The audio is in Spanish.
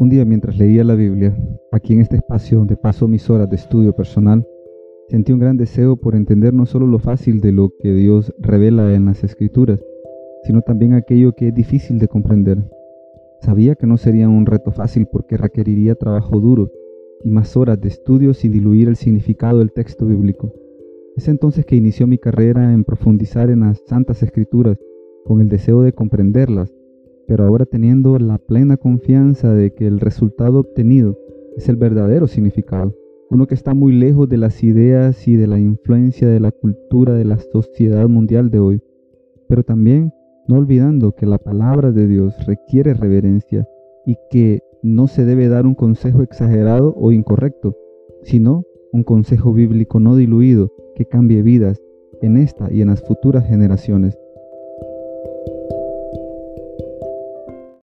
Un día mientras leía la Biblia, aquí en este espacio donde paso mis horas de estudio personal, sentí un gran deseo por entender no solo lo fácil de lo que Dios revela en las Escrituras, sino también aquello que es difícil de comprender. Sabía que no sería un reto fácil porque requeriría trabajo duro y más horas de estudio sin diluir el significado del texto bíblico. Es entonces que inició mi carrera en profundizar en las Santas Escrituras con el deseo de comprenderlas pero ahora teniendo la plena confianza de que el resultado obtenido es el verdadero significado, uno que está muy lejos de las ideas y de la influencia de la cultura de la sociedad mundial de hoy, pero también no olvidando que la palabra de Dios requiere reverencia y que no se debe dar un consejo exagerado o incorrecto, sino un consejo bíblico no diluido que cambie vidas en esta y en las futuras generaciones.